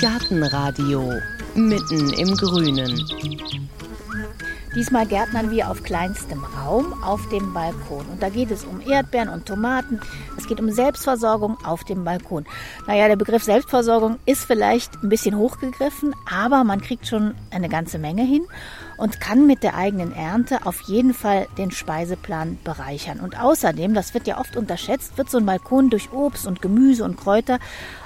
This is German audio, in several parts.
Gartenradio mitten im Grünen. Diesmal gärtnern wir auf kleinstem Raum auf dem Balkon. Und da geht es um Erdbeeren und Tomaten. Es geht um Selbstversorgung auf dem Balkon. Naja, der Begriff Selbstversorgung ist vielleicht ein bisschen hochgegriffen, aber man kriegt schon eine ganze Menge hin und kann mit der eigenen Ernte auf jeden Fall den Speiseplan bereichern. Und außerdem, das wird ja oft unterschätzt, wird so ein Balkon durch Obst und Gemüse und Kräuter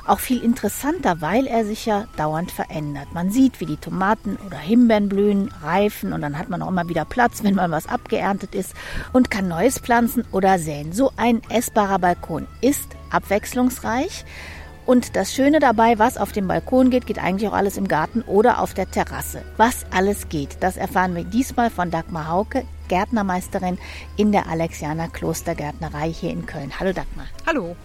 auch viel interessanter, weil er sich ja dauernd verändert. Man sieht, wie die Tomaten oder Himbeeren blühen, reifen und dann hat man auch immer wieder Platz, wenn mal was abgeerntet ist und kann Neues pflanzen oder säen. So ein essbarer Balkon ist abwechslungsreich. Und das Schöne dabei, was auf dem Balkon geht, geht eigentlich auch alles im Garten oder auf der Terrasse. Was alles geht, das erfahren wir diesmal von Dagmar Hauke, Gärtnermeisterin in der Alexianer Klostergärtnerei hier in Köln. Hallo Dagmar. Hallo.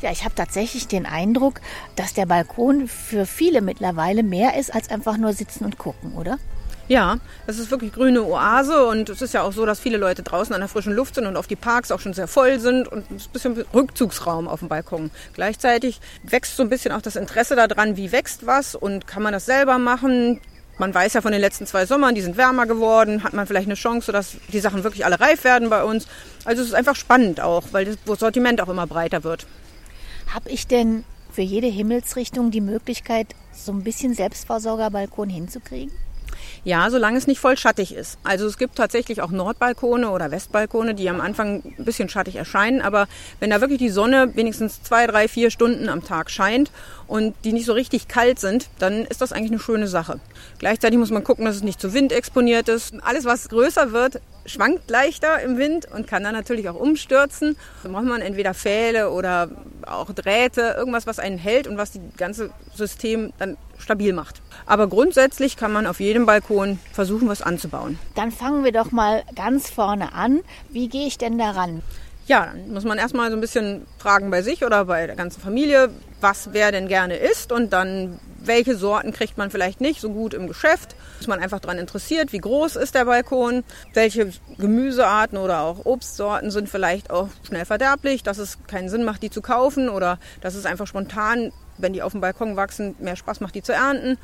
Ja, ich habe tatsächlich den Eindruck, dass der Balkon für viele mittlerweile mehr ist als einfach nur sitzen und gucken, oder? Ja, es ist wirklich grüne Oase und es ist ja auch so, dass viele Leute draußen an der frischen Luft sind und auf die Parks auch schon sehr voll sind und es ist ein bisschen Rückzugsraum auf dem Balkon. Gleichzeitig wächst so ein bisschen auch das Interesse daran, wie wächst was und kann man das selber machen. Man weiß ja von den letzten zwei Sommern, die sind wärmer geworden, hat man vielleicht eine Chance, dass die Sachen wirklich alle reif werden bei uns. Also es ist einfach spannend auch, weil das Sortiment auch immer breiter wird. Habe ich denn für jede Himmelsrichtung die Möglichkeit, so ein bisschen Selbstversorgerbalkon hinzukriegen? Ja, solange es nicht voll schattig ist. Also es gibt tatsächlich auch Nordbalkone oder Westbalkone, die am Anfang ein bisschen schattig erscheinen, aber wenn da wirklich die Sonne wenigstens zwei, drei, vier Stunden am Tag scheint und die nicht so richtig kalt sind, dann ist das eigentlich eine schöne Sache. Gleichzeitig muss man gucken, dass es nicht zu Wind exponiert ist. Alles, was größer wird, schwankt leichter im Wind und kann dann natürlich auch umstürzen. Da braucht man entweder Pfähle oder auch Drähte, irgendwas, was einen hält und was das ganze System dann stabil macht. Aber grundsätzlich kann man auf jedem Balkon versuchen, was anzubauen. Dann fangen wir doch mal ganz vorne an. Wie gehe ich denn daran? Ja, dann muss man erstmal so ein bisschen fragen bei sich oder bei der ganzen Familie, was wer denn gerne isst und dann welche Sorten kriegt man vielleicht nicht so gut im Geschäft. Ist man einfach daran interessiert, wie groß ist der Balkon, welche Gemüsearten oder auch Obstsorten sind vielleicht auch schnell verderblich, dass es keinen Sinn macht, die zu kaufen oder dass es einfach spontan, wenn die auf dem Balkon wachsen, mehr Spaß macht, die zu ernten.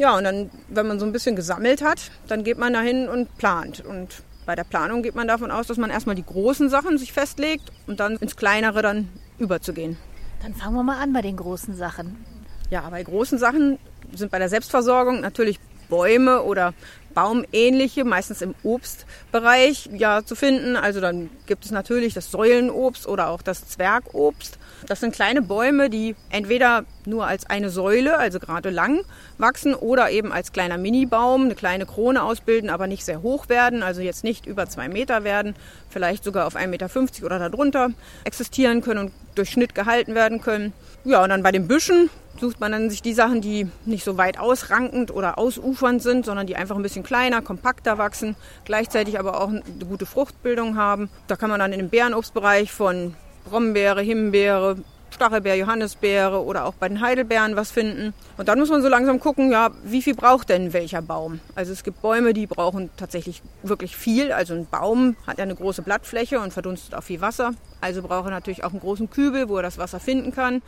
Ja, und dann, wenn man so ein bisschen gesammelt hat, dann geht man dahin und plant. Und bei der Planung geht man davon aus, dass man erstmal die großen Sachen sich festlegt und dann ins Kleinere dann überzugehen. Dann fangen wir mal an bei den großen Sachen. Ja, bei großen Sachen sind bei der Selbstversorgung natürlich Bäume oder baumähnliche, meistens im Obstbereich ja zu finden. Also dann gibt es natürlich das Säulenobst oder auch das Zwergobst. Das sind kleine Bäume, die entweder nur als eine Säule, also gerade lang, wachsen oder eben als kleiner Minibaum eine kleine Krone ausbilden, aber nicht sehr hoch werden, also jetzt nicht über zwei Meter werden, vielleicht sogar auf 1,50 Meter oder darunter existieren können und durch Schnitt gehalten werden können. Ja, und dann bei den Büschen sucht man dann sich die Sachen, die nicht so weit ausrankend oder ausufernd sind, sondern die einfach ein bisschen kleiner, kompakter wachsen, gleichzeitig aber auch eine gute Fruchtbildung haben. Da kann man dann in dem Beerenobstbereich von Brombeere, Himbeere, Stachelbeer, Johannisbeere oder auch bei den Heidelbeeren was finden. Und dann muss man so langsam gucken, ja, wie viel braucht denn welcher Baum? Also es gibt Bäume, die brauchen tatsächlich wirklich viel. Also ein Baum hat ja eine große Blattfläche und verdunstet auch viel Wasser. Also braucht er natürlich auch einen großen Kübel, wo er das Wasser finden kann.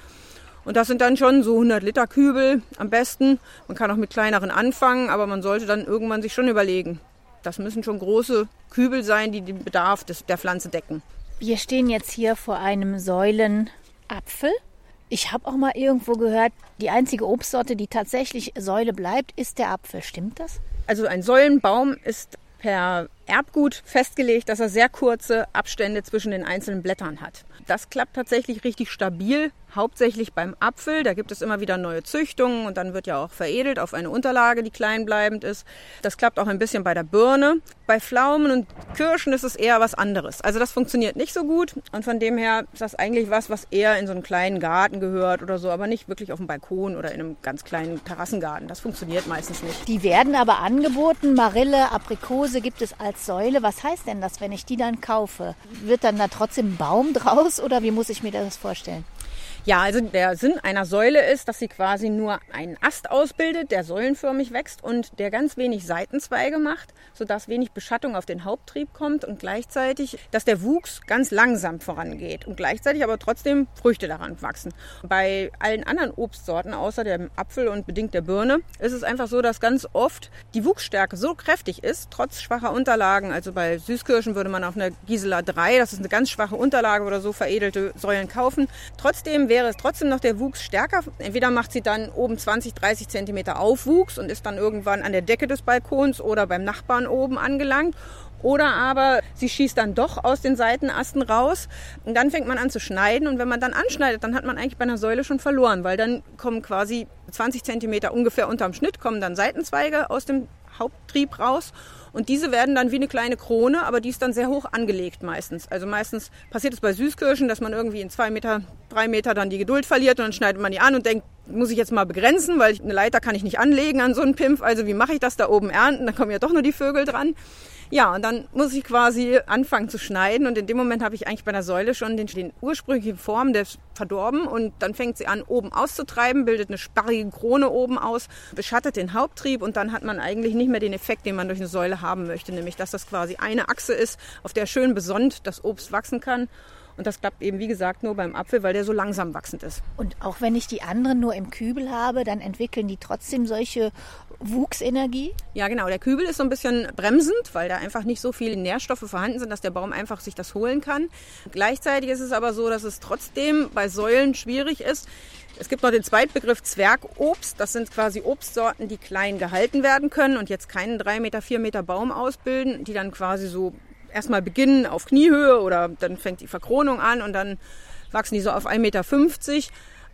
Und das sind dann schon so 100 Liter Kübel am besten. Man kann auch mit kleineren anfangen, aber man sollte dann irgendwann sich schon überlegen. Das müssen schon große Kübel sein, die den Bedarf des, der Pflanze decken. Wir stehen jetzt hier vor einem Säulenapfel. Ich habe auch mal irgendwo gehört, die einzige Obstsorte, die tatsächlich Säule bleibt, ist der Apfel. Stimmt das? Also ein Säulenbaum ist per Erbgut festgelegt, dass er sehr kurze Abstände zwischen den einzelnen Blättern hat. Das klappt tatsächlich richtig stabil hauptsächlich beim Apfel. Da gibt es immer wieder neue Züchtungen und dann wird ja auch veredelt auf eine Unterlage, die kleinbleibend ist. Das klappt auch ein bisschen bei der Birne. Bei Pflaumen und Kirschen ist es eher was anderes. Also das funktioniert nicht so gut und von dem her ist das eigentlich was, was eher in so einen kleinen Garten gehört oder so, aber nicht wirklich auf dem Balkon oder in einem ganz kleinen Terrassengarten. Das funktioniert meistens nicht. Die werden aber angeboten. Marille, Aprikose gibt es als Säule. Was heißt denn das, wenn ich die dann kaufe? Wird dann da trotzdem ein Baum draus oder wie muss ich mir das vorstellen? Ja, also der Sinn einer Säule ist, dass sie quasi nur einen Ast ausbildet, der säulenförmig wächst und der ganz wenig Seitenzweige macht, sodass wenig Beschattung auf den Haupttrieb kommt und gleichzeitig, dass der Wuchs ganz langsam vorangeht und gleichzeitig aber trotzdem Früchte daran wachsen. Bei allen anderen Obstsorten, außer dem Apfel und bedingt der Birne, ist es einfach so, dass ganz oft die Wuchsstärke so kräftig ist, trotz schwacher Unterlagen. Also bei Süßkirschen würde man auf einer Gisela 3, das ist eine ganz schwache Unterlage oder so, veredelte Säulen kaufen. Trotzdem wäre es trotzdem noch der Wuchs stärker. Entweder macht sie dann oben 20, 30 Zentimeter Aufwuchs und ist dann irgendwann an der Decke des Balkons oder beim Nachbarn oben angelangt. Oder aber sie schießt dann doch aus den Seitenasten raus und dann fängt man an zu schneiden. Und wenn man dann anschneidet, dann hat man eigentlich bei einer Säule schon verloren, weil dann kommen quasi 20 Zentimeter ungefähr unterm Schnitt, kommen dann Seitenzweige aus dem Haupttrieb raus. Und diese werden dann wie eine kleine Krone, aber die ist dann sehr hoch angelegt meistens. Also meistens passiert es bei Süßkirschen, dass man irgendwie in zwei Meter, drei Meter dann die Geduld verliert und dann schneidet man die an und denkt, muss ich jetzt mal begrenzen, weil eine Leiter kann ich nicht anlegen an so einen Pimpf. Also wie mache ich das da oben ernten? Da kommen ja doch nur die Vögel dran. Ja, und dann muss ich quasi anfangen zu schneiden und in dem Moment habe ich eigentlich bei der Säule schon den, den ursprünglichen Form des verdorben und dann fängt sie an oben auszutreiben, bildet eine sparrige Krone oben aus, beschattet den Haupttrieb und dann hat man eigentlich nicht mehr den Effekt, den man durch eine Säule haben möchte, nämlich dass das quasi eine Achse ist, auf der schön besonnt das Obst wachsen kann. Und das klappt eben, wie gesagt, nur beim Apfel, weil der so langsam wachsend ist. Und auch wenn ich die anderen nur im Kübel habe, dann entwickeln die trotzdem solche Wuchsenergie? Ja, genau. Der Kübel ist so ein bisschen bremsend, weil da einfach nicht so viele Nährstoffe vorhanden sind, dass der Baum einfach sich das holen kann. Gleichzeitig ist es aber so, dass es trotzdem bei Säulen schwierig ist. Es gibt noch den Zweitbegriff Zwergobst. Das sind quasi Obstsorten, die klein gehalten werden können und jetzt keinen drei Meter, vier Meter Baum ausbilden, die dann quasi so erstmal beginnen auf Kniehöhe oder dann fängt die Verkronung an und dann wachsen die so auf 1,50 Meter.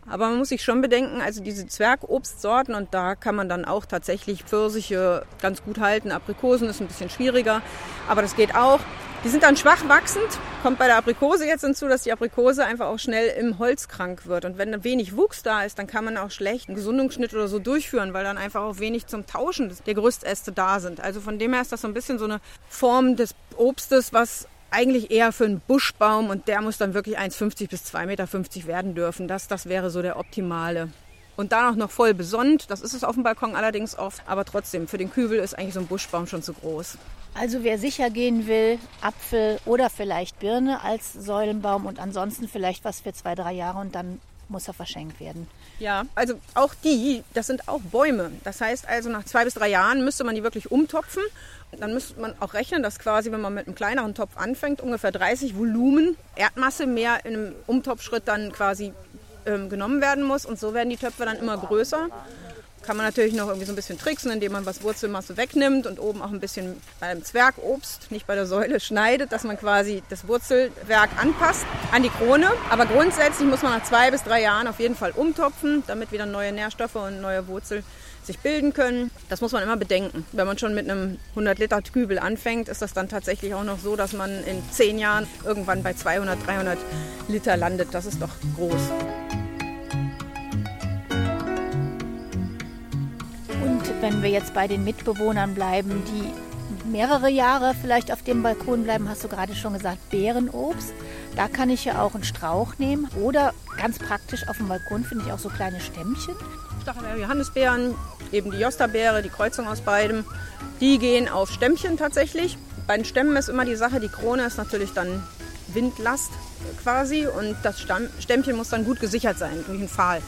Aber man muss sich schon bedenken, also diese Zwergobstsorten und da kann man dann auch tatsächlich Pfirsiche ganz gut halten. Aprikosen ist ein bisschen schwieriger, aber das geht auch. Die sind dann schwach wachsend, kommt bei der Aprikose jetzt hinzu, dass die Aprikose einfach auch schnell im Holz krank wird. Und wenn wenig Wuchs da ist, dann kann man auch schlecht einen Gesundungsschnitt oder so durchführen, weil dann einfach auch wenig zum Tauschen der Gerüstäste da sind. Also von dem her ist das so ein bisschen so eine Form des Obstes, was eigentlich eher für einen Buschbaum und der muss dann wirklich 1,50 bis 2,50 Meter werden dürfen. Das, das wäre so der optimale. Und dann auch noch voll besonnt, das ist es auf dem Balkon allerdings oft, aber trotzdem, für den Kübel ist eigentlich so ein Buschbaum schon zu groß. Also wer sicher gehen will, Apfel oder vielleicht Birne als Säulenbaum und ansonsten vielleicht was für zwei, drei Jahre und dann muss er verschenkt werden. Ja, also auch die, das sind auch Bäume. Das heißt also, nach zwei bis drei Jahren müsste man die wirklich umtopfen dann müsste man auch rechnen, dass quasi, wenn man mit einem kleineren Topf anfängt, ungefähr 30 Volumen Erdmasse mehr in einem Umtopfschritt dann quasi ähm, genommen werden muss. Und so werden die Töpfe dann immer größer. Kann man natürlich noch irgendwie so ein bisschen tricksen, indem man was Wurzelmasse wegnimmt und oben auch ein bisschen beim Zwergobst, nicht bei der Säule, schneidet, dass man quasi das Wurzelwerk anpasst an die Krone. Aber grundsätzlich muss man nach zwei bis drei Jahren auf jeden Fall umtopfen, damit wieder neue Nährstoffe und neue Wurzel sich bilden können. Das muss man immer bedenken. Wenn man schon mit einem 100 Liter Kübel anfängt, ist das dann tatsächlich auch noch so, dass man in zehn Jahren irgendwann bei 200, 300 Liter landet. Das ist doch groß. Wenn wir jetzt bei den Mitbewohnern bleiben, die mehrere Jahre vielleicht auf dem Balkon bleiben, hast du gerade schon gesagt, Beerenobst. Da kann ich ja auch einen Strauch nehmen oder ganz praktisch auf dem Balkon finde ich auch so kleine Stämmchen. Stachelbeere, Johannisbeeren, eben die Josterbeere, die Kreuzung aus beidem. Die gehen auf Stämmchen tatsächlich. Bei den Stämmen ist immer die Sache, die Krone ist natürlich dann Windlast quasi und das Stämmchen muss dann gut gesichert sein durch einen Pfahl.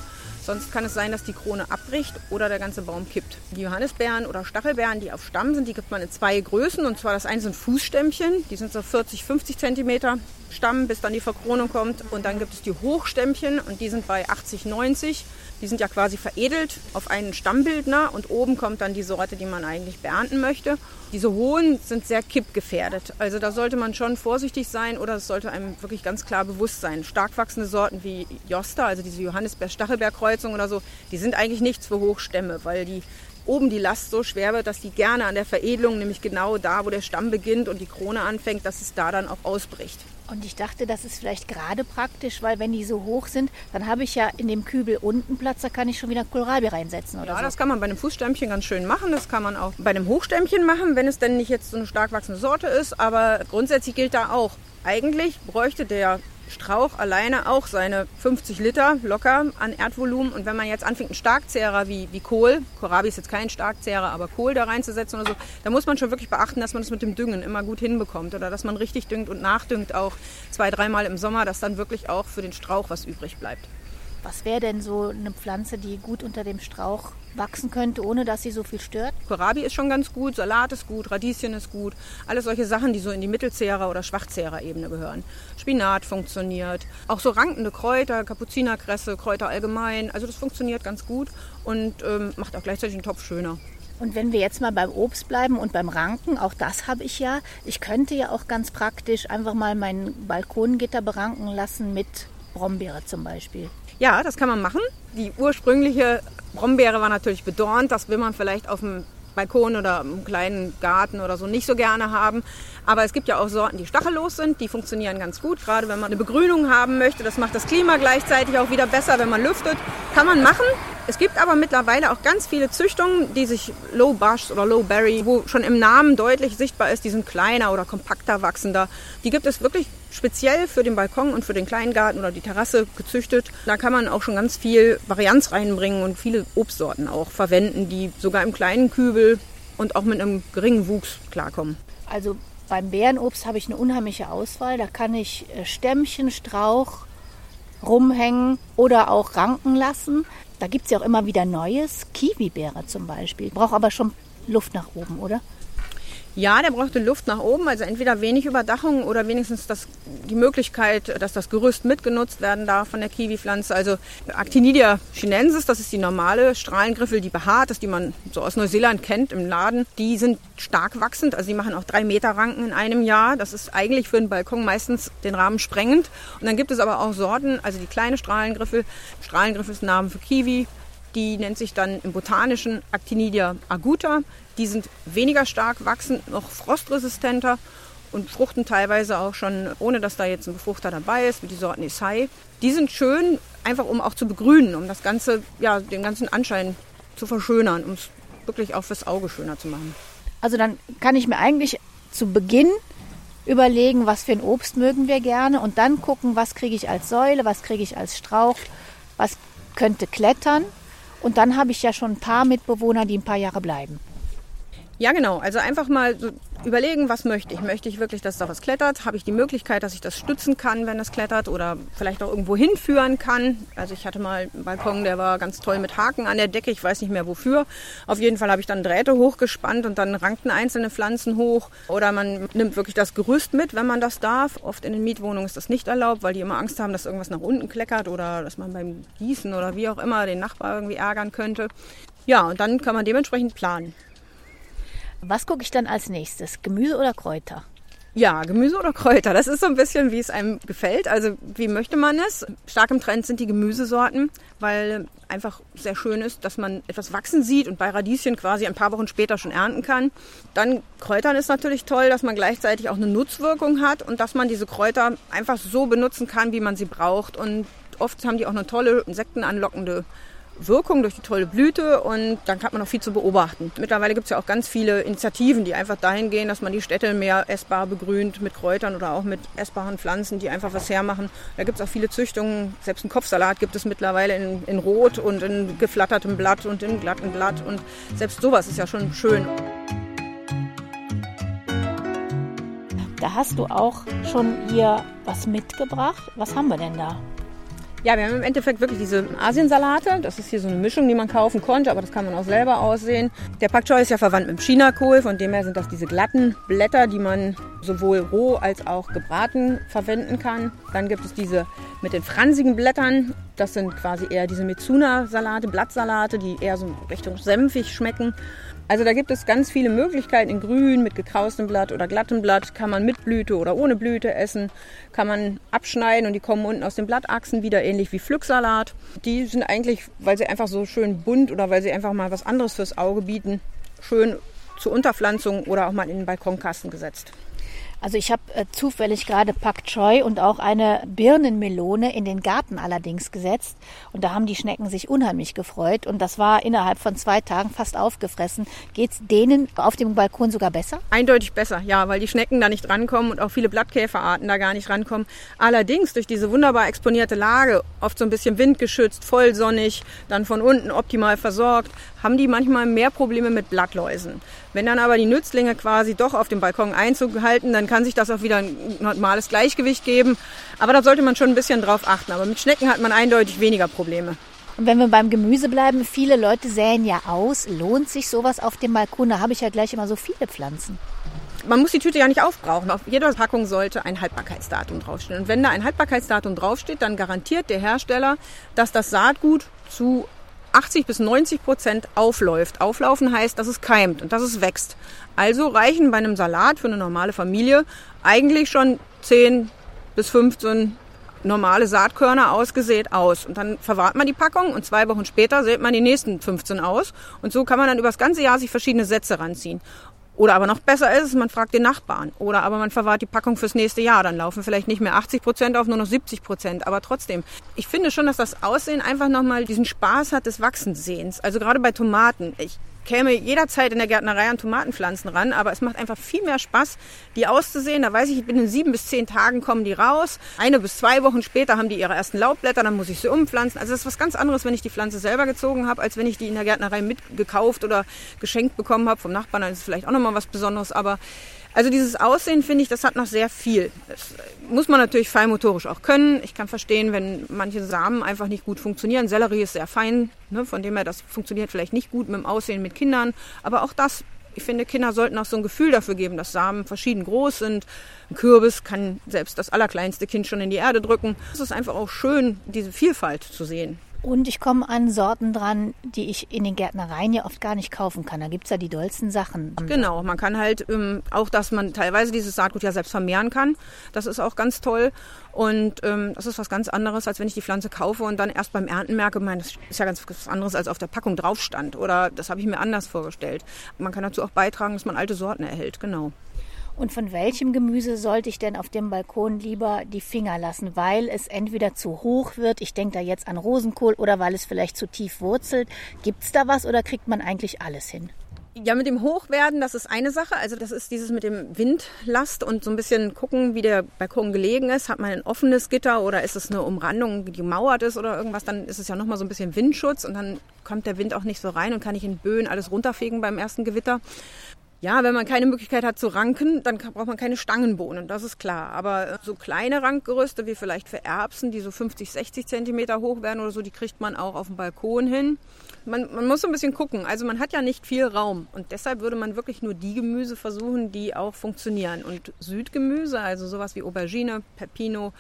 Sonst kann es sein, dass die Krone abbricht oder der ganze Baum kippt. Die Johannisbeeren oder Stachelbeeren, die auf Stamm sind, die gibt man in zwei Größen. Und zwar das eine sind Fußstämmchen, die sind so 40, 50 Zentimeter Stamm, bis dann die Verkronung kommt. Und dann gibt es die Hochstämmchen und die sind bei 80, 90. Die sind ja quasi veredelt auf einen Stammbildner und oben kommt dann die Sorte, die man eigentlich beernten möchte. Diese hohen sind sehr kippgefährdet. Also da sollte man schon vorsichtig sein oder es sollte einem wirklich ganz klar bewusst sein. Stark wachsende Sorten wie Josta, also diese Johannisbeer-Stachelbeerkreuzung oder so, die sind eigentlich nichts für Hochstämme, weil die oben die Last so schwer wird, dass die gerne an der Veredelung, nämlich genau da, wo der Stamm beginnt und die Krone anfängt, dass es da dann auch ausbricht. Und ich dachte, das ist vielleicht gerade praktisch, weil wenn die so hoch sind, dann habe ich ja in dem Kübel unten Platz, da kann ich schon wieder Kohlrabi reinsetzen oder ja, so. das kann man bei einem Fußstämmchen ganz schön machen. Das kann man auch bei einem Hochstämmchen machen, wenn es denn nicht jetzt so eine stark wachsende Sorte ist. Aber grundsätzlich gilt da auch, eigentlich bräuchte der Strauch alleine auch seine 50 Liter locker an Erdvolumen. Und wenn man jetzt anfängt, einen Starkzehrer wie, wie Kohl, Kohlrabi ist jetzt kein Starkzehrer, aber Kohl da reinzusetzen oder so, da muss man schon wirklich beachten, dass man das mit dem Düngen immer gut hinbekommt oder dass man richtig düngt und nachdüngt auch zwei, dreimal im Sommer, dass dann wirklich auch für den Strauch was übrig bleibt. Was wäre denn so eine Pflanze, die gut unter dem Strauch wachsen könnte, ohne dass sie so viel stört? Kohlrabi ist schon ganz gut, Salat ist gut, Radieschen ist gut. Alles solche Sachen, die so in die Mittelzehrer- oder Schwachzehrer-Ebene gehören. Spinat funktioniert. Auch so rankende Kräuter, Kapuzinerkresse, Kräuter allgemein. Also das funktioniert ganz gut und ähm, macht auch gleichzeitig den Topf schöner. Und wenn wir jetzt mal beim Obst bleiben und beim Ranken, auch das habe ich ja. Ich könnte ja auch ganz praktisch einfach mal mein Balkongitter beranken lassen mit Brombeere zum Beispiel. Ja, das kann man machen. Die ursprüngliche Brombeere war natürlich bedornt. Das will man vielleicht auf dem Balkon oder im kleinen Garten oder so nicht so gerne haben. Aber es gibt ja auch Sorten, die stachellos sind. Die funktionieren ganz gut. Gerade wenn man eine Begrünung haben möchte. Das macht das Klima gleichzeitig auch wieder besser, wenn man lüftet. Kann man machen. Es gibt aber mittlerweile auch ganz viele Züchtungen, die sich Low Bush oder Low Berry, wo schon im Namen deutlich sichtbar ist, die sind kleiner oder kompakter wachsender. Die gibt es wirklich speziell für den Balkon und für den Kleingarten oder die Terrasse gezüchtet. Da kann man auch schon ganz viel Varianz reinbringen und viele Obstsorten auch verwenden, die sogar im kleinen Kübel und auch mit einem geringen Wuchs klarkommen. Also beim Bärenobst habe ich eine unheimliche Auswahl. Da kann ich äh, Stämmchen, Strauch rumhängen oder auch ranken lassen. Da gibt es ja auch immer wieder Neues. Kiwibeere zum Beispiel. Braucht aber schon Luft nach oben, oder? Ja, der brauchte Luft nach oben, also entweder wenig Überdachung oder wenigstens das, die Möglichkeit, dass das Gerüst mitgenutzt werden darf von der Kiwipflanze. Also Actinidia chinensis, das ist die normale Strahlengriffel, die behaart ist, die man so aus Neuseeland kennt im Laden. Die sind stark wachsend, also die machen auch drei Meter Ranken in einem Jahr. Das ist eigentlich für einen Balkon meistens den Rahmen sprengend. Und dann gibt es aber auch Sorten, also die kleine Strahlengriffel. Strahlengriffel ist ein Name für Kiwi. Die nennt sich dann im botanischen Actinidia aguta. Die sind weniger stark wachsend, noch frostresistenter und fruchten teilweise auch schon, ohne dass da jetzt ein Befruchter dabei ist, wie die Sorten Isai. Die sind schön, einfach um auch zu begrünen, um das Ganze, ja, den ganzen Anschein zu verschönern, um es wirklich auch fürs Auge schöner zu machen. Also dann kann ich mir eigentlich zu Beginn überlegen, was für ein Obst mögen wir gerne und dann gucken, was kriege ich als Säule, was kriege ich als Strauch, was könnte klettern. Und dann habe ich ja schon ein paar Mitbewohner, die ein paar Jahre bleiben. Ja, genau. Also einfach mal so überlegen, was möchte ich. Möchte ich wirklich, dass da was klettert? Habe ich die Möglichkeit, dass ich das stützen kann, wenn das klettert oder vielleicht auch irgendwo hinführen kann? Also ich hatte mal einen Balkon, der war ganz toll mit Haken an der Decke. Ich weiß nicht mehr wofür. Auf jeden Fall habe ich dann Drähte hochgespannt und dann rankten einzelne Pflanzen hoch. Oder man nimmt wirklich das Gerüst mit, wenn man das darf. Oft in den Mietwohnungen ist das nicht erlaubt, weil die immer Angst haben, dass irgendwas nach unten kleckert oder dass man beim Gießen oder wie auch immer den Nachbar irgendwie ärgern könnte. Ja, und dann kann man dementsprechend planen. Was gucke ich dann als nächstes? Gemüse oder Kräuter? Ja, Gemüse oder Kräuter. Das ist so ein bisschen, wie es einem gefällt. Also wie möchte man es? Stark im Trend sind die Gemüsesorten, weil einfach sehr schön ist, dass man etwas wachsen sieht und bei Radieschen quasi ein paar Wochen später schon ernten kann. Dann Kräutern ist natürlich toll, dass man gleichzeitig auch eine Nutzwirkung hat und dass man diese Kräuter einfach so benutzen kann, wie man sie braucht. Und oft haben die auch eine tolle insektenanlockende Wirkung durch die tolle Blüte und dann hat man noch viel zu beobachten. Mittlerweile gibt es ja auch ganz viele Initiativen, die einfach dahin gehen, dass man die Städte mehr essbar begrünt mit Kräutern oder auch mit essbaren Pflanzen, die einfach was hermachen. Da gibt es auch viele Züchtungen. Selbst einen Kopfsalat gibt es mittlerweile in, in Rot und in geflattertem Blatt und in glattem Blatt und selbst sowas ist ja schon schön. Da hast du auch schon hier was mitgebracht. Was haben wir denn da? Ja, wir haben im Endeffekt wirklich diese Asiensalate. Das ist hier so eine Mischung, die man kaufen konnte, aber das kann man auch selber aussehen. Der Pak Choi ist ja verwandt mit dem Chinakohl, von dem her sind das diese glatten Blätter, die man sowohl roh als auch gebraten verwenden kann. Dann gibt es diese mit den fransigen Blättern. Das sind quasi eher diese Mitsuna-Salate, Blattsalate, die eher so Richtung senfig schmecken. Also da gibt es ganz viele Möglichkeiten in Grün, mit gekraustem Blatt oder glattem Blatt. Kann man mit Blüte oder ohne Blüte essen. Kann man abschneiden und die kommen unten aus den Blattachsen wieder ähnlich wie Pflücksalat. Die sind eigentlich, weil sie einfach so schön bunt oder weil sie einfach mal was anderes fürs Auge bieten, schön zur Unterpflanzung oder auch mal in den Balkonkasten gesetzt. Also ich habe äh, zufällig gerade Pak Choi und auch eine Birnenmelone in den Garten allerdings gesetzt. Und da haben die Schnecken sich unheimlich gefreut. Und das war innerhalb von zwei Tagen fast aufgefressen. Geht es denen auf dem Balkon sogar besser? Eindeutig besser, ja, weil die Schnecken da nicht rankommen und auch viele Blattkäferarten da gar nicht rankommen. Allerdings durch diese wunderbar exponierte Lage, oft so ein bisschen windgeschützt, vollsonnig, dann von unten optimal versorgt, haben die manchmal mehr Probleme mit Blattläusen. Wenn dann aber die Nützlinge quasi doch auf dem Balkon Einzug halten, dann kann sich das auch wieder ein normales Gleichgewicht geben. Aber da sollte man schon ein bisschen drauf achten. Aber mit Schnecken hat man eindeutig weniger Probleme. Und wenn wir beim Gemüse bleiben, viele Leute säen ja aus. Lohnt sich sowas auf dem Balkon? Da habe ich ja gleich immer so viele Pflanzen. Man muss die Tüte ja nicht aufbrauchen. Auf jeder Packung sollte ein Haltbarkeitsdatum draufstehen. Und wenn da ein Haltbarkeitsdatum draufsteht, dann garantiert der Hersteller, dass das Saatgut zu 80 bis 90 Prozent aufläuft. Auflaufen heißt, dass es keimt und dass es wächst. Also reichen bei einem Salat für eine normale Familie eigentlich schon 10 bis 15 normale Saatkörner ausgesät aus. Und dann verwahrt man die Packung und zwei Wochen später sät man die nächsten 15 aus. Und so kann man dann über das ganze Jahr sich verschiedene Sätze ranziehen. Oder aber noch besser ist es, man fragt den Nachbarn. Oder aber man verwahrt die Packung fürs nächste Jahr. Dann laufen vielleicht nicht mehr 80 Prozent auf, nur noch 70 Prozent. Aber trotzdem, ich finde schon, dass das Aussehen einfach nochmal diesen Spaß hat des Wachsensehens. Also gerade bei Tomaten. Ich käme jederzeit in der Gärtnerei an Tomatenpflanzen ran, aber es macht einfach viel mehr Spaß, die auszusehen. Da weiß ich, binnen sieben bis zehn Tagen kommen die raus. Eine bis zwei Wochen später haben die ihre ersten Laubblätter, dann muss ich sie umpflanzen. Also das ist was ganz anderes, wenn ich die Pflanze selber gezogen habe, als wenn ich die in der Gärtnerei mitgekauft oder geschenkt bekommen habe vom Nachbarn. Dann ist es vielleicht auch nochmal was Besonderes, aber also dieses Aussehen, finde ich, das hat noch sehr viel. Das muss man natürlich feinmotorisch auch können. Ich kann verstehen, wenn manche Samen einfach nicht gut funktionieren. Sellerie ist sehr fein, ne, von dem her, das funktioniert vielleicht nicht gut mit dem Aussehen mit Kindern. Aber auch das, ich finde, Kinder sollten auch so ein Gefühl dafür geben, dass Samen verschieden groß sind. Ein Kürbis kann selbst das allerkleinste Kind schon in die Erde drücken. Es ist einfach auch schön, diese Vielfalt zu sehen. Und ich komme an Sorten dran, die ich in den Gärtnereien ja oft gar nicht kaufen kann. Da gibt es ja die dollsten Sachen. Genau, man kann halt ähm, auch, dass man teilweise dieses Saatgut ja selbst vermehren kann. Das ist auch ganz toll. Und ähm, das ist was ganz anderes, als wenn ich die Pflanze kaufe und dann erst beim Ernten merke, mein, das ist ja ganz was anderes, als auf der Packung drauf stand. Oder das habe ich mir anders vorgestellt. Man kann dazu auch beitragen, dass man alte Sorten erhält, genau. Und von welchem Gemüse sollte ich denn auf dem Balkon lieber die Finger lassen, weil es entweder zu hoch wird, ich denke da jetzt an Rosenkohl, oder weil es vielleicht zu tief wurzelt? Gibt es da was oder kriegt man eigentlich alles hin? Ja, mit dem Hochwerden, das ist eine Sache. Also das ist dieses mit dem Windlast und so ein bisschen gucken, wie der Balkon gelegen ist. Hat man ein offenes Gitter oder ist es eine Umrandung, die gemauert ist oder irgendwas, dann ist es ja nochmal so ein bisschen Windschutz und dann kommt der Wind auch nicht so rein und kann ich in Böen alles runterfegen beim ersten Gewitter. Ja, wenn man keine Möglichkeit hat zu ranken, dann braucht man keine Stangenbohnen, das ist klar. Aber so kleine Rankgerüste wie vielleicht für Erbsen, die so 50, 60 Zentimeter hoch werden oder so, die kriegt man auch auf dem Balkon hin. Man, man muss so ein bisschen gucken. Also man hat ja nicht viel Raum und deshalb würde man wirklich nur die Gemüse versuchen, die auch funktionieren. Und Südgemüse, also sowas wie Aubergine, Pepino,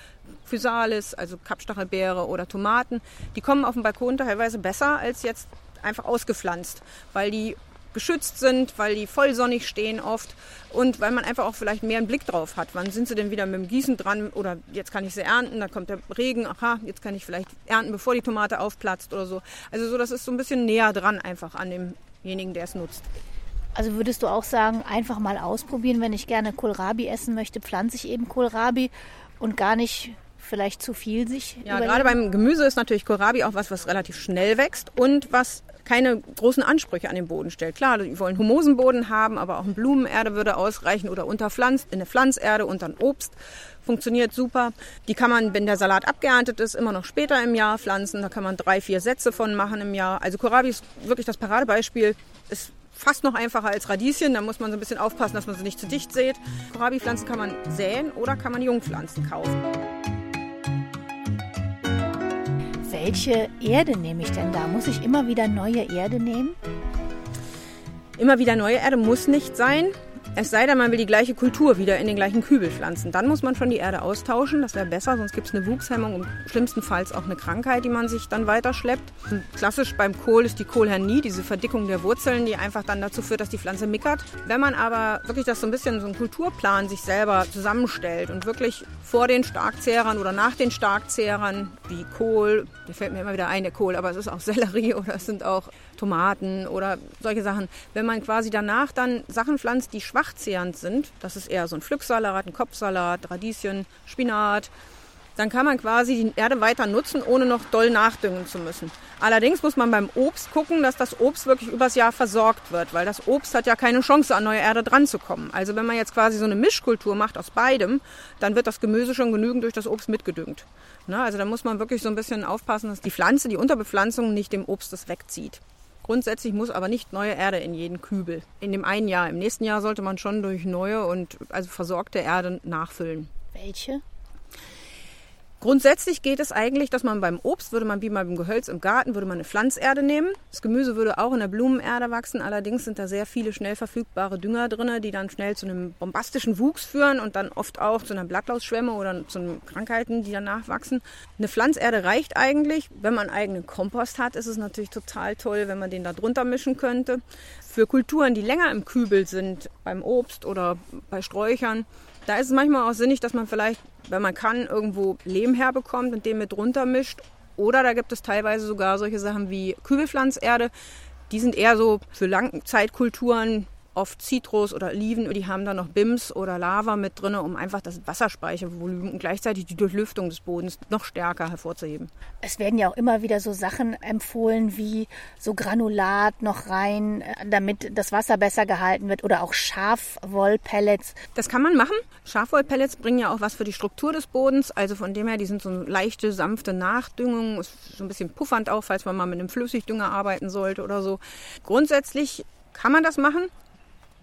Physalis, also Kapstachelbeere oder Tomaten, die kommen auf dem Balkon teilweise besser als jetzt einfach ausgepflanzt, weil die geschützt sind, weil die voll sonnig stehen oft und weil man einfach auch vielleicht mehr einen Blick drauf hat. Wann sind sie denn wieder mit dem Gießen dran oder jetzt kann ich sie ernten, dann kommt der Regen, aha, jetzt kann ich vielleicht ernten, bevor die Tomate aufplatzt oder so. Also so, das ist so ein bisschen näher dran einfach an demjenigen, der es nutzt. Also würdest du auch sagen, einfach mal ausprobieren, wenn ich gerne Kohlrabi essen möchte, pflanze ich eben Kohlrabi und gar nicht vielleicht zu viel sich. Ja, überlegen. gerade beim Gemüse ist natürlich Kohlrabi auch was, was relativ schnell wächst und was keine großen Ansprüche an den Boden stellt. Klar, die wollen Humosenboden haben, aber auch eine Blumenerde würde ausreichen oder unterpflanzt, in eine Pflanzerde und dann Obst. Funktioniert super. Die kann man, wenn der Salat abgeerntet ist, immer noch später im Jahr pflanzen. Da kann man drei, vier Sätze von machen im Jahr. Also Kohlrabi ist wirklich das Paradebeispiel. Ist fast noch einfacher als Radieschen. Da muss man so ein bisschen aufpassen, dass man sie nicht zu dicht sät. Kohlrabi-Pflanzen kann man säen oder kann man Jungpflanzen kaufen. Welche Erde nehme ich denn da? Muss ich immer wieder neue Erde nehmen? Immer wieder neue Erde muss nicht sein. Es sei denn, man will die gleiche Kultur wieder in den gleichen Kübel pflanzen. Dann muss man schon die Erde austauschen. Das wäre besser, sonst gibt es eine Wuchshemmung und schlimmstenfalls auch eine Krankheit, die man sich dann weiterschleppt. Klassisch beim Kohl ist die Kohlhernie, diese Verdickung der Wurzeln, die einfach dann dazu führt, dass die Pflanze mickert. Wenn man aber wirklich das so ein bisschen so einen Kulturplan sich selber zusammenstellt und wirklich vor den Starkzehrern oder nach den Starkzehrern wie Kohl, der fällt mir immer wieder ein, der Kohl, aber es ist auch Sellerie oder es sind auch Tomaten oder solche Sachen. Wenn man quasi danach dann Sachen pflanzt, die schwach schwachzehrend sind, das ist eher so ein Pflücksalat, ein Kopfsalat, Radieschen, Spinat, dann kann man quasi die Erde weiter nutzen, ohne noch doll nachdüngen zu müssen. Allerdings muss man beim Obst gucken, dass das Obst wirklich übers Jahr versorgt wird, weil das Obst hat ja keine Chance, an neue Erde dran zu kommen. Also wenn man jetzt quasi so eine Mischkultur macht aus beidem, dann wird das Gemüse schon genügend durch das Obst mitgedüngt. Ne? Also da muss man wirklich so ein bisschen aufpassen, dass die Pflanze, die Unterbepflanzung nicht dem Obst das wegzieht. Grundsätzlich muss aber nicht neue Erde in jeden Kübel. In dem einen Jahr. Im nächsten Jahr sollte man schon durch neue und also versorgte Erde nachfüllen. Welche? Grundsätzlich geht es eigentlich, dass man beim Obst, würde man wie beim Gehölz im Garten, würde man eine Pflanzerde nehmen. Das Gemüse würde auch in der Blumenerde wachsen. Allerdings sind da sehr viele schnell verfügbare Dünger drin, die dann schnell zu einem bombastischen Wuchs führen und dann oft auch zu einer Blattlausschwemme oder zu Krankheiten, die danach wachsen. Eine Pflanzerde reicht eigentlich. Wenn man eigenen Kompost hat, ist es natürlich total toll, wenn man den da drunter mischen könnte. Für Kulturen, die länger im Kübel sind, beim Obst oder bei Sträuchern, da ist es manchmal auch sinnig, dass man vielleicht, wenn man kann, irgendwo Lehm herbekommt und den mit drunter mischt. Oder da gibt es teilweise sogar solche Sachen wie Kübelpflanzerde. Die sind eher so für Langzeitkulturen oft Zitrus oder Oliven, die haben da noch Bims oder Lava mit drin, um einfach das Wasserspeichervolumen und gleichzeitig die Durchlüftung des Bodens noch stärker hervorzuheben. Es werden ja auch immer wieder so Sachen empfohlen wie so Granulat noch rein, damit das Wasser besser gehalten wird oder auch Schafwollpellets. Das kann man machen. Schafwollpellets bringen ja auch was für die Struktur des Bodens, also von dem her, die sind so eine leichte, sanfte Nachdüngung, ist so ein bisschen puffernd auch, falls man mal mit einem Flüssigdünger arbeiten sollte oder so. Grundsätzlich kann man das machen.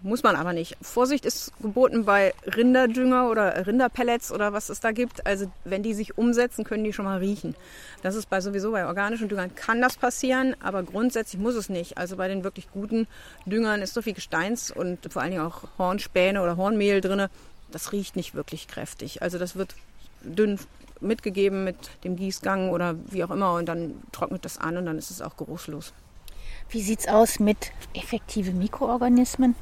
Muss man aber nicht. Vorsicht ist geboten bei Rinderdünger oder Rinderpellets oder was es da gibt. Also wenn die sich umsetzen, können die schon mal riechen. Das ist bei sowieso bei organischen Düngern kann das passieren, aber grundsätzlich muss es nicht. Also bei den wirklich guten Düngern ist so viel Gesteins und vor allen Dingen auch Hornspäne oder Hornmehl drin. Das riecht nicht wirklich kräftig. Also das wird dünn mitgegeben mit dem Gießgang oder wie auch immer und dann trocknet das an und dann ist es auch geruchslos. Wie sieht es aus mit effektiven Mikroorganismen?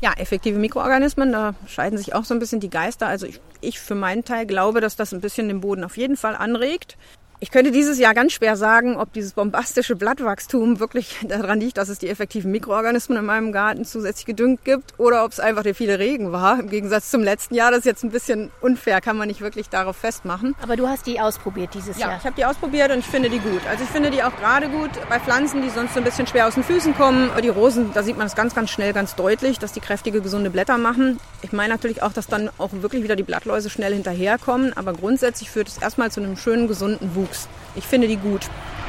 Ja, effektive Mikroorganismen, da scheiden sich auch so ein bisschen die Geister. Also ich, ich für meinen Teil glaube, dass das ein bisschen den Boden auf jeden Fall anregt. Ich könnte dieses Jahr ganz schwer sagen, ob dieses bombastische Blattwachstum wirklich daran liegt, dass es die effektiven Mikroorganismen in meinem Garten zusätzlich gedüngt gibt oder ob es einfach der viele Regen war. Im Gegensatz zum letzten Jahr, das ist jetzt ein bisschen unfair, kann man nicht wirklich darauf festmachen. Aber du hast die ausprobiert dieses ja, Jahr. Ja, ich habe die ausprobiert und ich finde die gut. Also ich finde die auch gerade gut bei Pflanzen, die sonst so ein bisschen schwer aus den Füßen kommen. Die Rosen, da sieht man es ganz, ganz schnell, ganz deutlich, dass die kräftige, gesunde Blätter machen. Ich meine natürlich auch, dass dann auch wirklich wieder die Blattläuse schnell hinterherkommen. Aber grundsätzlich führt es erstmal zu einem schönen, gesunden Wuchs. Ich finde die gut.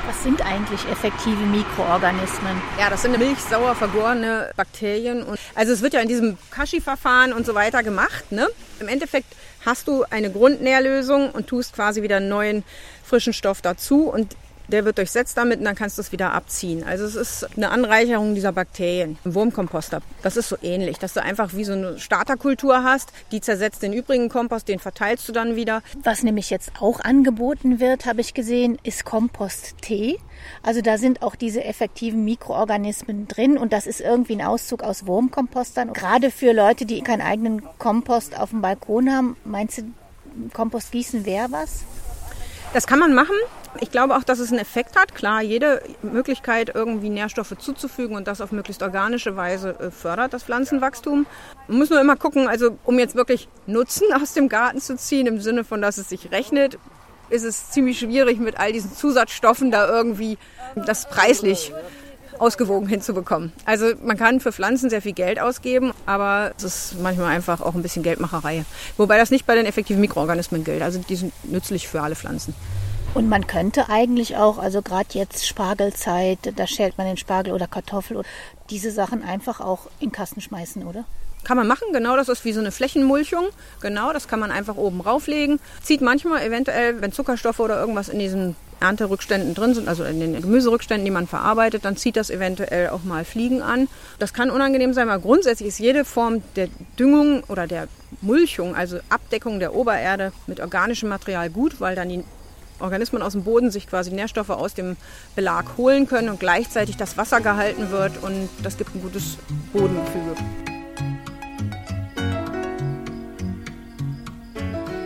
Was sind eigentlich effektive Mikroorganismen? Ja, das sind milchsauer vergorene Bakterien. Und also es wird ja in diesem Kashi-Verfahren und so weiter gemacht. Ne? Im Endeffekt hast du eine Grundnährlösung und tust quasi wieder einen neuen frischen Stoff dazu. Und der wird durchsetzt damit und dann kannst du es wieder abziehen. Also es ist eine Anreicherung dieser Bakterien. Ein Wurmkomposter, das ist so ähnlich, dass du einfach wie so eine Starterkultur hast, die zersetzt den übrigen Kompost, den verteilst du dann wieder. Was nämlich jetzt auch angeboten wird, habe ich gesehen, ist Komposttee. Also da sind auch diese effektiven Mikroorganismen drin und das ist irgendwie ein Auszug aus Wurmkompostern. Gerade für Leute, die keinen eigenen Kompost auf dem Balkon haben, meinst du, Kompost gießen wäre was? Das kann man machen. Ich glaube auch, dass es einen Effekt hat. Klar, jede Möglichkeit, irgendwie Nährstoffe zuzufügen und das auf möglichst organische Weise äh, fördert das Pflanzenwachstum. Man muss nur immer gucken, also um jetzt wirklich Nutzen aus dem Garten zu ziehen, im Sinne von, dass es sich rechnet, ist es ziemlich schwierig mit all diesen Zusatzstoffen da irgendwie das preislich ausgewogen hinzubekommen. Also man kann für Pflanzen sehr viel Geld ausgeben, aber es ist manchmal einfach auch ein bisschen Geldmacherei. Wobei das nicht bei den effektiven Mikroorganismen gilt. Also die sind nützlich für alle Pflanzen. Und man könnte eigentlich auch, also gerade jetzt Spargelzeit, da schält man den Spargel oder Kartoffel, diese Sachen einfach auch in Kasten schmeißen, oder? Kann man machen, genau, das ist wie so eine Flächenmulchung. Genau, das kann man einfach oben rauflegen. Zieht manchmal eventuell, wenn Zuckerstoffe oder irgendwas in diesen Ernterückständen drin sind, also in den Gemüserückständen, die man verarbeitet, dann zieht das eventuell auch mal Fliegen an. Das kann unangenehm sein, aber grundsätzlich ist jede Form der Düngung oder der Mulchung, also Abdeckung der Obererde mit organischem Material gut, weil dann die Organismen aus dem Boden sich quasi Nährstoffe aus dem Belag holen können und gleichzeitig das Wasser gehalten wird und das gibt ein gutes Bodengefüge.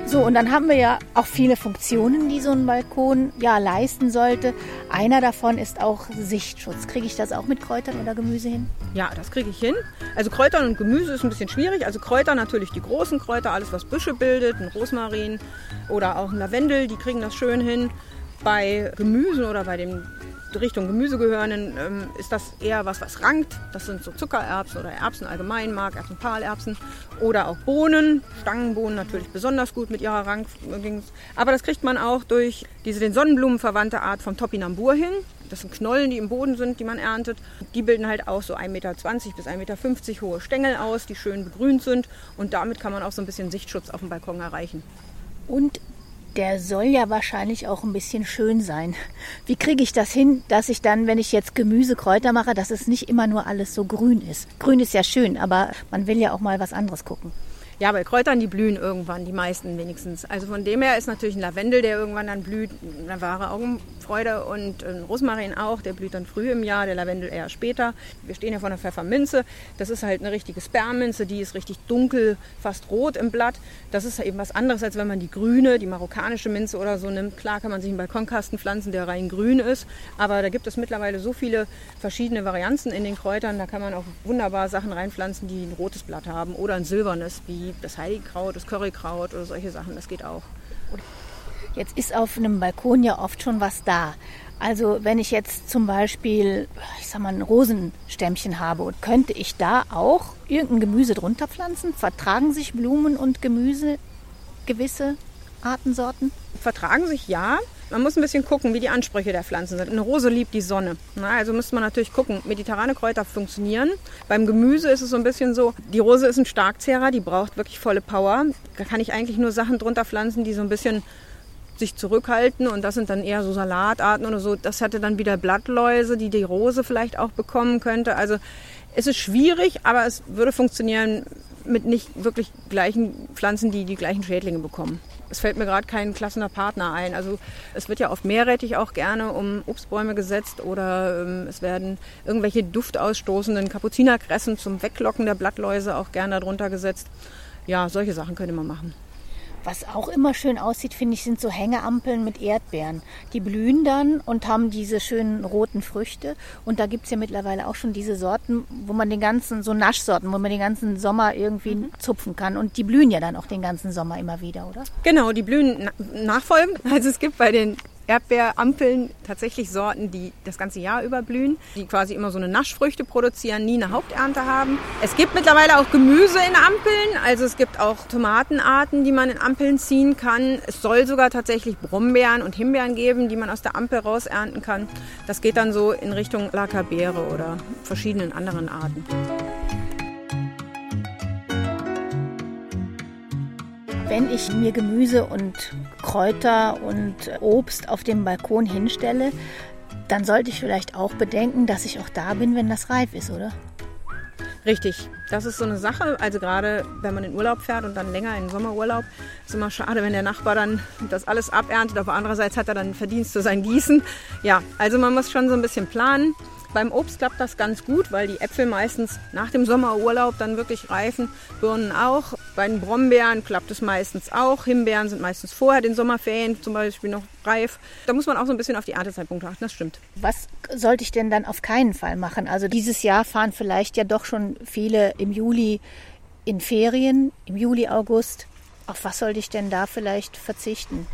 So, und dann haben wir ja auch viele Funktionen, die so ein Balkon ja leisten sollte. Einer davon ist auch Sichtschutz. Kriege ich das auch mit Kräutern oder Gemüse hin? Ja, das kriege ich hin. Also Kräutern und Gemüse ist ein bisschen schwierig. Also Kräuter natürlich die großen Kräuter, alles was Büsche bildet, ein Rosmarin oder auch ein Lavendel, die kriegen das schön hin. Bei Gemüsen oder bei dem Richtung Gemüse gehörenden ähm, ist das eher was, was rankt. Das sind so Zuckererbsen oder Erbsen allgemein, Markerbsen, Pahlerbsen oder auch Bohnen. Stangenbohnen natürlich besonders gut mit ihrer Rank. Aber das kriegt man auch durch diese den Sonnenblumen verwandte Art vom Topinambur hin. Das sind Knollen, die im Boden sind, die man erntet. Die bilden halt auch so 1,20 Meter bis 1,50 Meter hohe Stängel aus, die schön begrünt sind. Und damit kann man auch so ein bisschen Sichtschutz auf dem Balkon erreichen. Und der soll ja wahrscheinlich auch ein bisschen schön sein. Wie kriege ich das hin, dass ich dann, wenn ich jetzt Gemüse, Kräuter mache, dass es nicht immer nur alles so grün ist? Grün ist ja schön, aber man will ja auch mal was anderes gucken. Ja, bei Kräutern, die blühen irgendwann, die meisten wenigstens. Also von dem her ist natürlich ein Lavendel, der irgendwann dann blüht, eine wahre Augenfreude und ein Rosmarin auch, der blüht dann früh im Jahr, der Lavendel eher später. Wir stehen ja vor einer Pfefferminze, das ist halt eine richtige Sperrminze, die ist richtig dunkel, fast rot im Blatt. Das ist eben was anderes, als wenn man die grüne, die marokkanische Minze oder so nimmt. Klar kann man sich einen Balkonkasten pflanzen, der rein grün ist, aber da gibt es mittlerweile so viele verschiedene Varianzen in den Kräutern, da kann man auch wunderbar Sachen reinpflanzen, die ein rotes Blatt haben oder ein silbernes, wie das Heiligkraut, das Currykraut oder solche Sachen, das geht auch. Jetzt ist auf einem Balkon ja oft schon was da. Also wenn ich jetzt zum Beispiel, ich sag mal, ein Rosenstämmchen habe, könnte ich da auch irgendein Gemüse drunter pflanzen? Vertragen sich Blumen und Gemüse gewisse Artensorten? Vertragen sich ja. Man muss ein bisschen gucken, wie die Ansprüche der Pflanzen sind. Eine Rose liebt die Sonne. Na, also müsste man natürlich gucken, mediterrane Kräuter funktionieren. Beim Gemüse ist es so ein bisschen so, die Rose ist ein Starkzehrer, die braucht wirklich volle Power. Da kann ich eigentlich nur Sachen drunter pflanzen, die so ein bisschen sich zurückhalten und das sind dann eher so Salatarten oder so. Das hätte dann wieder Blattläuse, die die Rose vielleicht auch bekommen könnte. Also es ist schwierig, aber es würde funktionieren mit nicht wirklich gleichen Pflanzen, die die gleichen Schädlinge bekommen es fällt mir gerade kein klassender Partner ein. Also es wird ja oft Meerrettich auch gerne um Obstbäume gesetzt oder ähm, es werden irgendwelche duftausstoßenden Kapuzinerkressen zum Weglocken der Blattläuse auch gerne darunter gesetzt. Ja, solche Sachen könnte man machen. Was auch immer schön aussieht, finde ich, sind so Hängeampeln mit Erdbeeren. Die blühen dann und haben diese schönen roten Früchte. Und da gibt es ja mittlerweile auch schon diese Sorten, wo man den ganzen, so Naschsorten, wo man den ganzen Sommer irgendwie mhm. zupfen kann. Und die blühen ja dann auch den ganzen Sommer immer wieder, oder? Genau, die blühen nachfolgend. Also es gibt bei den Erdbeerampeln tatsächlich Sorten, die das ganze Jahr über blühen, die quasi immer so eine Naschfrüchte produzieren, nie eine Haupternte haben. Es gibt mittlerweile auch Gemüse in Ampeln, also es gibt auch Tomatenarten, die man in Ampeln ziehen kann. Es soll sogar tatsächlich Brombeeren und Himbeeren geben, die man aus der Ampel raus ernten kann. Das geht dann so in Richtung Lackerbeere oder verschiedenen anderen Arten. Wenn ich mir Gemüse und Kräuter und Obst auf dem Balkon hinstelle, dann sollte ich vielleicht auch bedenken, dass ich auch da bin, wenn das reif ist, oder? Richtig, das ist so eine Sache. Also gerade wenn man in Urlaub fährt und dann länger in den Sommerurlaub, ist immer schade, wenn der Nachbar dann das alles aberntet. Aber andererseits hat er dann Verdienst zu sein Gießen. Ja, also man muss schon so ein bisschen planen. Beim Obst klappt das ganz gut, weil die Äpfel meistens nach dem Sommerurlaub dann wirklich reifen. Birnen auch. Bei den Brombeeren klappt es meistens auch. Himbeeren sind meistens vorher den Sommerferien zum Beispiel noch reif. Da muss man auch so ein bisschen auf die Erntezeitpunkte achten, das stimmt. Was sollte ich denn dann auf keinen Fall machen? Also dieses Jahr fahren vielleicht ja doch schon viele im Juli in Ferien, im Juli, August. Auf was sollte ich denn da vielleicht verzichten?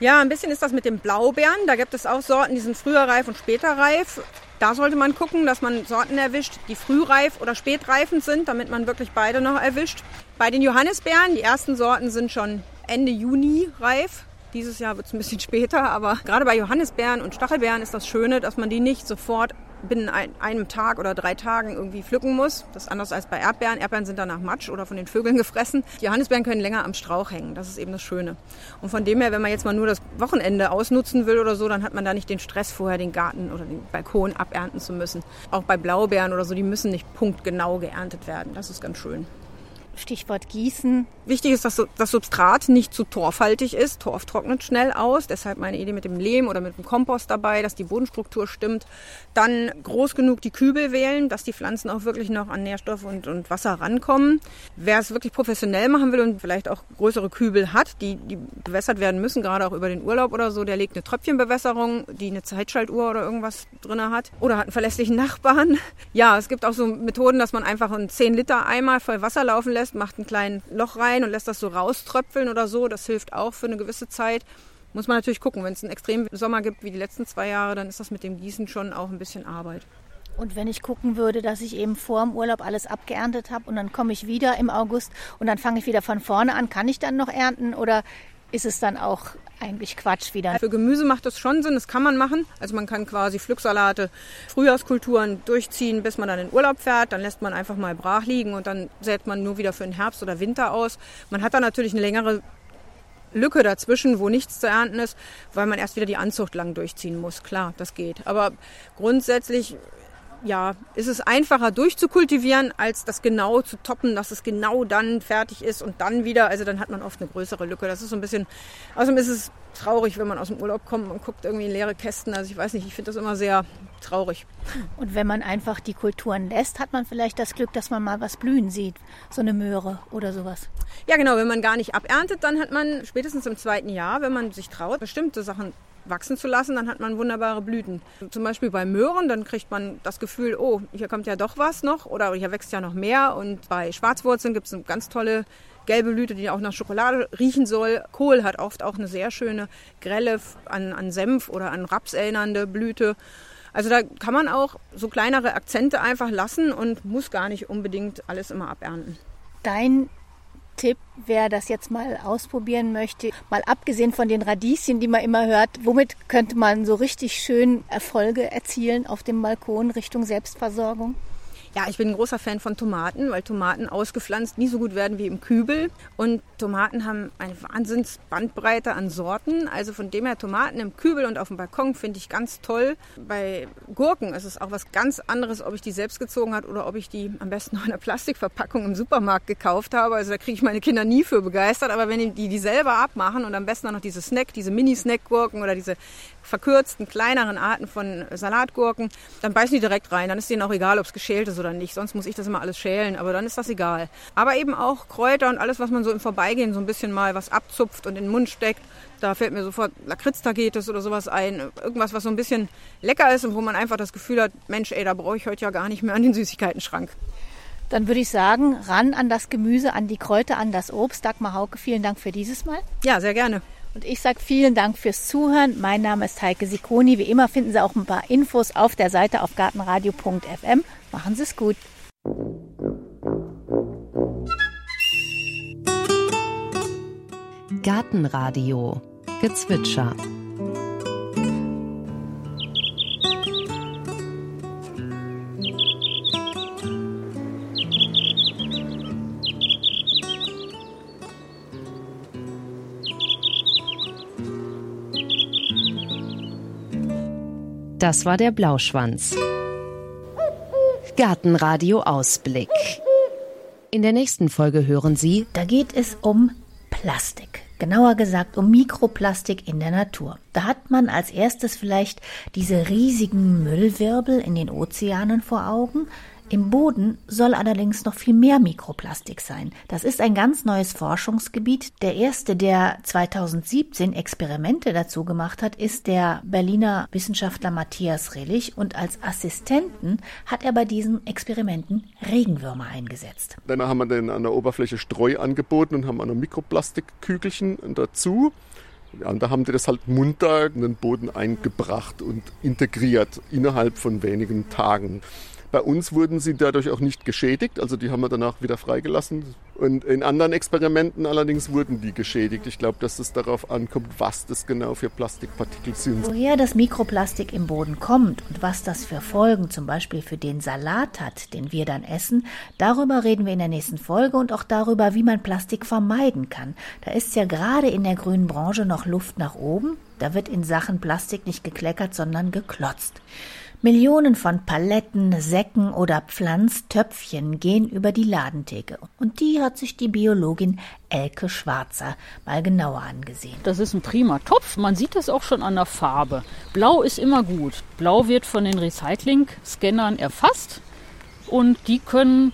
Ja, ein bisschen ist das mit den Blaubeeren. Da gibt es auch Sorten, die sind früher reif und später reif. Da sollte man gucken, dass man Sorten erwischt, die frühreif oder spätreifend sind, damit man wirklich beide noch erwischt. Bei den Johannisbeeren, die ersten Sorten sind schon Ende Juni reif. Dieses Jahr wird es ein bisschen später, aber gerade bei Johannisbeeren und Stachelbeeren ist das Schöne, dass man die nicht sofort binnen ein, einem Tag oder drei Tagen irgendwie pflücken muss. Das ist anders als bei Erdbeeren. Erdbeeren sind danach Matsch oder von den Vögeln gefressen. Die Johannisbeeren können länger am Strauch hängen. Das ist eben das Schöne. Und von dem her, wenn man jetzt mal nur das Wochenende ausnutzen will oder so, dann hat man da nicht den Stress, vorher den Garten oder den Balkon abernten zu müssen. Auch bei Blaubeeren oder so, die müssen nicht punktgenau geerntet werden. Das ist ganz schön. Stichwort Gießen. Wichtig ist, dass das Substrat nicht zu torfhaltig ist. Torf trocknet schnell aus. Deshalb meine Idee mit dem Lehm oder mit dem Kompost dabei, dass die Bodenstruktur stimmt. Dann groß genug die Kübel wählen, dass die Pflanzen auch wirklich noch an Nährstoff und, und Wasser rankommen. Wer es wirklich professionell machen will und vielleicht auch größere Kübel hat, die, die bewässert werden müssen, gerade auch über den Urlaub oder so, der legt eine Tröpfchenbewässerung, die eine Zeitschaltuhr oder irgendwas drin hat. Oder hat einen verlässlichen Nachbarn. Ja, es gibt auch so Methoden, dass man einfach einen 10 Liter Eimer voll Wasser laufen lässt, macht ein kleines Loch rein und lässt das so rauströpfeln oder so. Das hilft auch für eine gewisse Zeit. Muss man natürlich gucken. Wenn es einen extremen Sommer gibt wie die letzten zwei Jahre, dann ist das mit dem Gießen schon auch ein bisschen Arbeit. Und wenn ich gucken würde, dass ich eben vor dem Urlaub alles abgeerntet habe und dann komme ich wieder im August und dann fange ich wieder von vorne an, kann ich dann noch ernten oder ist es dann auch eigentlich Quatsch wieder? Für Gemüse macht das schon Sinn, das kann man machen. Also man kann quasi Pflücksalate, Frühjahrskulturen durchziehen, bis man dann in Urlaub fährt. Dann lässt man einfach mal brach liegen und dann sät man nur wieder für den Herbst oder Winter aus. Man hat dann natürlich eine längere Lücke dazwischen, wo nichts zu ernten ist, weil man erst wieder die Anzucht lang durchziehen muss. Klar, das geht. Aber grundsätzlich ja, ist es einfacher durchzukultivieren, als das genau zu toppen, dass es genau dann fertig ist und dann wieder. Also dann hat man oft eine größere Lücke. Das ist so ein bisschen, außerdem ist es traurig, wenn man aus dem Urlaub kommt und guckt irgendwie in leere Kästen. Also ich weiß nicht, ich finde das immer sehr traurig. Und wenn man einfach die Kulturen lässt, hat man vielleicht das Glück, dass man mal was blühen sieht. So eine Möhre oder sowas. Ja, genau. Wenn man gar nicht aberntet, dann hat man spätestens im zweiten Jahr, wenn man sich traut, bestimmte Sachen wachsen zu lassen, dann hat man wunderbare Blüten. Zum Beispiel bei Möhren, dann kriegt man das Gefühl, oh, hier kommt ja doch was noch oder hier wächst ja noch mehr. Und bei Schwarzwurzeln gibt es eine ganz tolle gelbe Blüte, die auch nach Schokolade riechen soll. Kohl hat oft auch eine sehr schöne, grelle, an, an Senf oder an Raps erinnernde Blüte. Also da kann man auch so kleinere Akzente einfach lassen und muss gar nicht unbedingt alles immer abernten. Dein Tipp, wer das jetzt mal ausprobieren möchte, mal abgesehen von den Radieschen, die man immer hört, womit könnte man so richtig schön Erfolge erzielen auf dem Balkon Richtung Selbstversorgung? Ja, ich bin ein großer Fan von Tomaten, weil Tomaten ausgepflanzt nie so gut werden wie im Kübel. Und Tomaten haben eine Wahnsinnsbandbreite an Sorten. Also von dem her Tomaten im Kübel und auf dem Balkon finde ich ganz toll. Bei Gurken ist es auch was ganz anderes, ob ich die selbst gezogen habe oder ob ich die am besten noch in einer Plastikverpackung im Supermarkt gekauft habe. Also da kriege ich meine Kinder nie für begeistert. Aber wenn die die selber abmachen und am besten auch noch diese Snack, diese Mini-Snack-Gurken oder diese verkürzten, kleineren Arten von Salatgurken, dann beißen die direkt rein. Dann ist denen auch egal, ob es geschält ist oder nicht. Sonst muss ich das immer alles schälen, aber dann ist das egal. Aber eben auch Kräuter und alles, was man so im Vorbeigehen so ein bisschen mal was abzupft und in den Mund steckt. Da fällt mir sofort Lakritz-Tagetes oder sowas ein. Irgendwas, was so ein bisschen lecker ist und wo man einfach das Gefühl hat, Mensch, ey, da brauche ich heute ja gar nicht mehr an den Süßigkeiten-Schrank. Dann würde ich sagen, ran an das Gemüse, an die Kräuter, an das Obst. Dagmar Hauke, vielen Dank für dieses Mal. Ja, sehr gerne. Und ich sage vielen Dank fürs Zuhören. Mein Name ist Heike Sikoni. Wie immer finden Sie auch ein paar Infos auf der Seite auf gartenradio.fm. Machen Sie es gut. Gartenradio Gezwitscher Das war der Blauschwanz. Gartenradio Ausblick. In der nächsten Folge hören Sie, da geht es um Plastik. Genauer gesagt um Mikroplastik in der Natur. Da hat man als erstes vielleicht diese riesigen Müllwirbel in den Ozeanen vor Augen, im Boden soll allerdings noch viel mehr Mikroplastik sein. Das ist ein ganz neues Forschungsgebiet. Der erste, der 2017 Experimente dazu gemacht hat, ist der Berliner Wissenschaftler Matthias Rillich und als Assistenten hat er bei diesen Experimenten Regenwürmer eingesetzt. Dann haben wir dann an der Oberfläche Streu angeboten und haben eine Mikroplastikkügelchen dazu. Ja, und da haben die das halt munter in den Boden eingebracht und integriert innerhalb von wenigen Tagen. Bei uns wurden sie dadurch auch nicht geschädigt, also die haben wir danach wieder freigelassen. Und in anderen Experimenten allerdings wurden die geschädigt. Ich glaube, dass es darauf ankommt, was das genau für Plastikpartikel sind. Woher das Mikroplastik im Boden kommt und was das für Folgen zum Beispiel für den Salat hat, den wir dann essen, darüber reden wir in der nächsten Folge und auch darüber, wie man Plastik vermeiden kann. Da ist ja gerade in der grünen Branche noch Luft nach oben. Da wird in Sachen Plastik nicht gekleckert, sondern geklotzt. Millionen von Paletten, Säcken oder Pflanztöpfchen gehen über die Ladentheke. Und die hat sich die Biologin Elke Schwarzer mal genauer angesehen. Das ist ein prima Topf. Man sieht das auch schon an der Farbe. Blau ist immer gut. Blau wird von den Recycling-Scannern erfasst und die können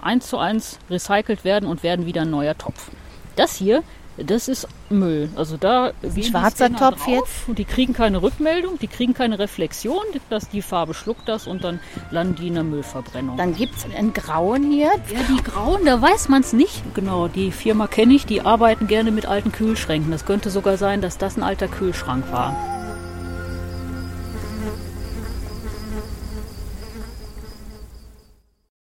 eins zu eins recycelt werden und werden wieder ein neuer Topf. Das hier das ist Müll. Also da ein schwarzer Topf jetzt. Und die kriegen keine Rückmeldung, die kriegen keine Reflexion, dass die Farbe schluckt das und dann landen die in der Müllverbrennung. Dann gibt es einen grauen hier. Ja, die grauen, da weiß man es nicht. Genau, die Firma kenne ich, die arbeiten gerne mit alten Kühlschränken. Das könnte sogar sein, dass das ein alter Kühlschrank war.